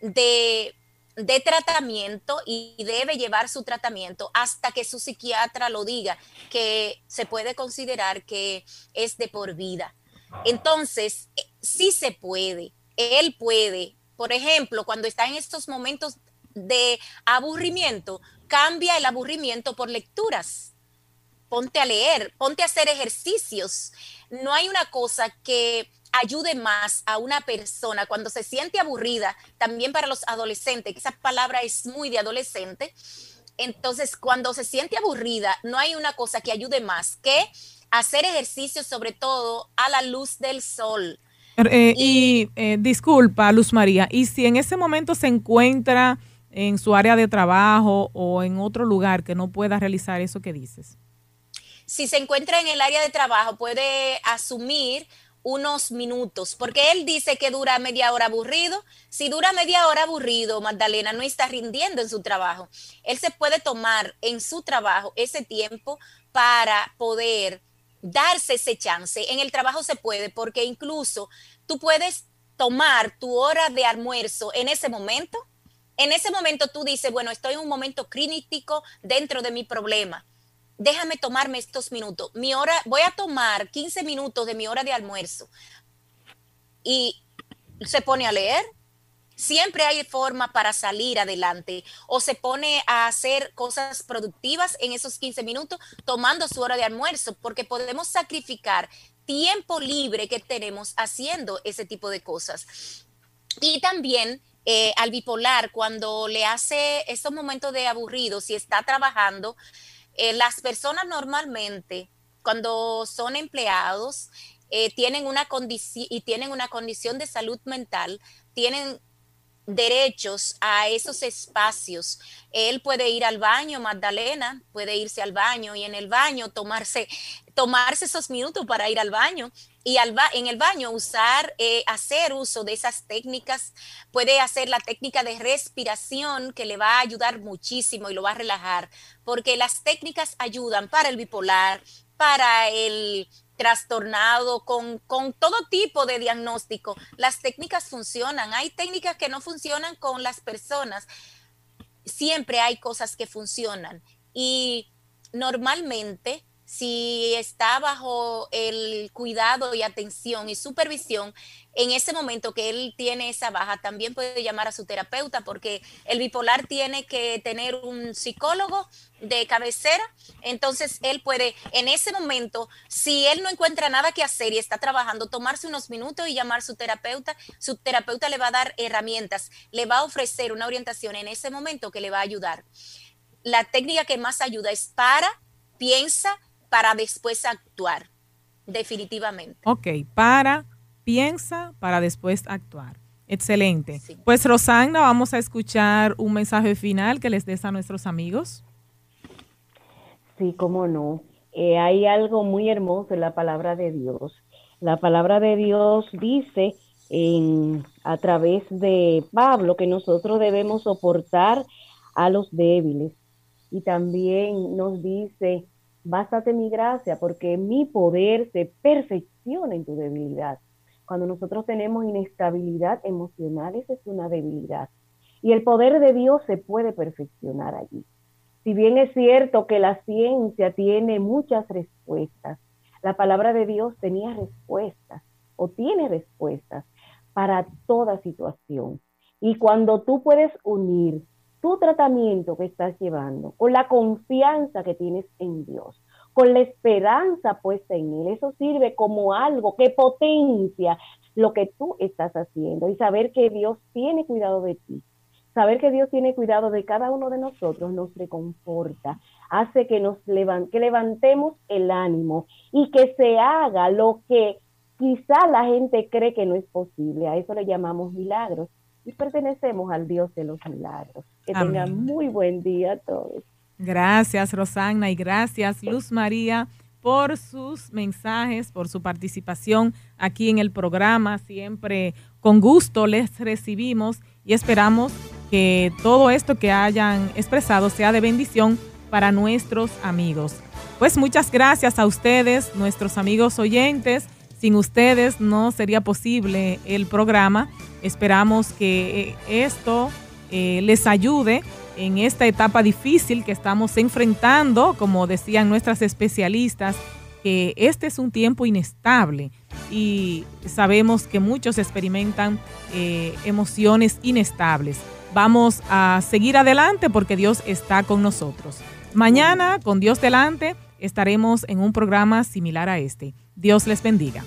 de de tratamiento y debe llevar su tratamiento hasta que su psiquiatra lo diga, que se puede considerar que es de por vida. Entonces, eh, sí se puede, él puede, por ejemplo, cuando está en estos momentos de aburrimiento, cambia el aburrimiento por lecturas. Ponte a leer, ponte a hacer ejercicios. No hay una cosa que ayude más a una persona cuando se siente aburrida, también para los adolescentes, que esa palabra es muy de adolescente. Entonces, cuando se siente aburrida, no hay una cosa que ayude más que hacer ejercicio, sobre todo a la luz del sol. Eh, y, eh, disculpa, Luz María, y si en ese momento se encuentra en su área de trabajo o en otro lugar que no pueda realizar eso que dices. Si se encuentra en el área de trabajo, puede asumir unos minutos, porque él dice que dura media hora aburrido. Si dura media hora aburrido, Magdalena no está rindiendo en su trabajo. Él se puede tomar en su trabajo ese tiempo para poder darse ese chance. En el trabajo se puede, porque incluso tú puedes tomar tu hora de almuerzo en ese momento. En ese momento tú dices, bueno, estoy en un momento crítico dentro de mi problema déjame tomarme estos minutos. Mi hora, voy a tomar 15 minutos de mi hora de almuerzo. Y se pone a leer. Siempre hay forma para salir adelante o se pone a hacer cosas productivas en esos 15 minutos tomando su hora de almuerzo, porque podemos sacrificar tiempo libre que tenemos haciendo ese tipo de cosas. Y también eh, al bipolar, cuando le hace estos momentos de aburrido, si está trabajando, eh, las personas normalmente, cuando son empleados, eh, tienen una condición y tienen una condición de salud mental, tienen derechos a esos espacios. Él puede ir al baño, Magdalena puede irse al baño y en el baño tomarse, tomarse esos minutos para ir al baño y al en el baño usar, eh, hacer uso de esas técnicas. Puede hacer la técnica de respiración que le va a ayudar muchísimo y lo va a relajar, porque las técnicas ayudan para el bipolar, para el trastornado, con, con, todo tipo de diagnóstico. Las técnicas funcionan. Hay técnicas que no funcionan con las personas. Siempre hay cosas que funcionan. Y normalmente si está bajo el cuidado y atención y supervisión, en ese momento que él tiene esa baja, también puede llamar a su terapeuta porque el bipolar tiene que tener un psicólogo de cabecera, entonces él puede en ese momento, si él no encuentra nada que hacer y está trabajando, tomarse unos minutos y llamar a su terapeuta, su terapeuta le va a dar herramientas, le va a ofrecer una orientación en ese momento que le va a ayudar. La técnica que más ayuda es para, piensa, para después actuar, definitivamente. Ok, para, piensa, para después actuar. Excelente. Pues Rosana, vamos a escuchar un mensaje final que les des a nuestros amigos. Sí, cómo no. Eh, hay algo muy hermoso en la palabra de Dios. La palabra de Dios dice en, a través de Pablo que nosotros debemos soportar a los débiles. Y también nos dice bástate mi gracia, porque mi poder se perfecciona en tu debilidad. Cuando nosotros tenemos inestabilidad emocional, esa es una debilidad. Y el poder de Dios se puede perfeccionar allí. Si bien es cierto que la ciencia tiene muchas respuestas, la palabra de Dios tenía respuestas o tiene respuestas para toda situación. Y cuando tú puedes unir tu tratamiento que estás llevando, con la confianza que tienes en Dios, con la esperanza puesta en Él. Eso sirve como algo que potencia lo que tú estás haciendo y saber que Dios tiene cuidado de ti, saber que Dios tiene cuidado de cada uno de nosotros nos reconforta, hace que nos que levantemos el ánimo y que se haga lo que quizá la gente cree que no es posible. A eso le llamamos milagros y pertenecemos al Dios de los milagros. Que tengan muy buen día a todos. Gracias, Rosana, y gracias, Luz María, por sus mensajes, por su participación aquí en el programa. Siempre con gusto les recibimos y esperamos que todo esto que hayan expresado sea de bendición para nuestros amigos. Pues muchas gracias a ustedes, nuestros amigos oyentes. Sin ustedes no sería posible el programa. Esperamos que eh, esto eh, les ayude en esta etapa difícil que estamos enfrentando, como decían nuestras especialistas, que este es un tiempo inestable y sabemos que muchos experimentan eh, emociones inestables. Vamos a seguir adelante porque Dios está con nosotros. Mañana, con Dios delante, estaremos en un programa similar a este. Dios les bendiga.